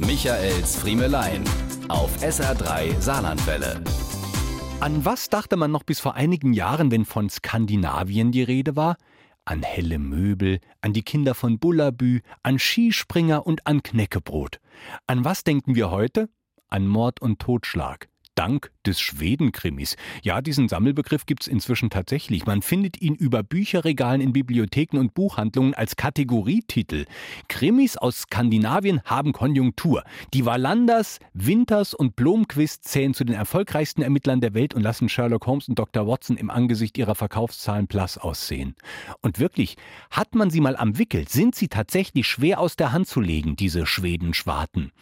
Michaels Friemelein auf SR3 Saarlandwelle. An was dachte man noch bis vor einigen Jahren, wenn von Skandinavien die Rede war? An helle Möbel, an die Kinder von Bullabü, an Skispringer und an Knäckebrot. An was denken wir heute? An Mord und Totschlag dank des Schwedenkrimis. Ja, diesen Sammelbegriff gibt es inzwischen tatsächlich. Man findet ihn über Bücherregalen in Bibliotheken und Buchhandlungen als Kategorietitel. Krimis aus Skandinavien haben Konjunktur. Die Wallanders, Winters und Blomquist zählen zu den erfolgreichsten Ermittlern der Welt und lassen Sherlock Holmes und Dr. Watson im Angesicht ihrer Verkaufszahlen blass aussehen. Und wirklich, hat man sie mal am Wickel, sind sie tatsächlich schwer aus der Hand zu legen, diese Schwedenschwarten.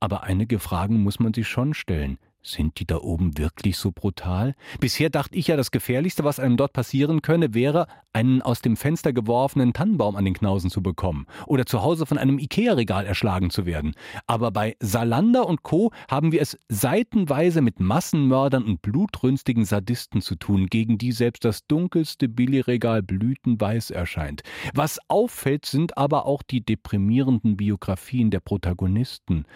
Aber einige Fragen muss man sich schon stellen. Sind die da oben wirklich so brutal? Bisher dachte ich ja, das Gefährlichste, was einem dort passieren könne, wäre, einen aus dem Fenster geworfenen Tannenbaum an den Knausen zu bekommen oder zu Hause von einem Ikea-Regal erschlagen zu werden. Aber bei Salander und Co. haben wir es seitenweise mit Massenmördern und blutrünstigen Sadisten zu tun, gegen die selbst das dunkelste Billigregal blütenweiß erscheint. Was auffällt, sind aber auch die deprimierenden Biografien der Protagonisten.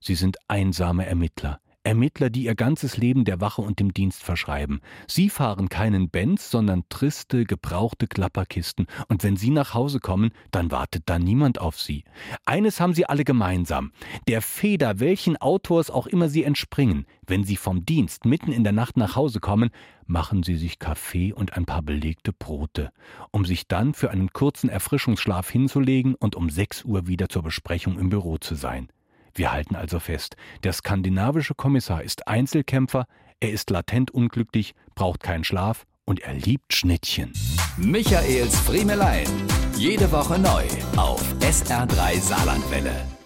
Sie sind einsame Ermittler. Ermittler, die ihr ganzes Leben der Wache und dem Dienst verschreiben. Sie fahren keinen Benz, sondern triste, gebrauchte Klapperkisten. Und wenn sie nach Hause kommen, dann wartet da niemand auf sie. Eines haben sie alle gemeinsam. Der Feder, welchen Autors auch immer sie entspringen, wenn sie vom Dienst mitten in der Nacht nach Hause kommen, machen sie sich Kaffee und ein paar belegte Brote, um sich dann für einen kurzen Erfrischungsschlaf hinzulegen und um sechs Uhr wieder zur Besprechung im Büro zu sein. Wir halten also fest, der skandinavische Kommissar ist Einzelkämpfer, er ist latent unglücklich, braucht keinen Schlaf und er liebt Schnittchen. Michaels Friemelein. Jede Woche neu auf SR3 Saarlandwelle.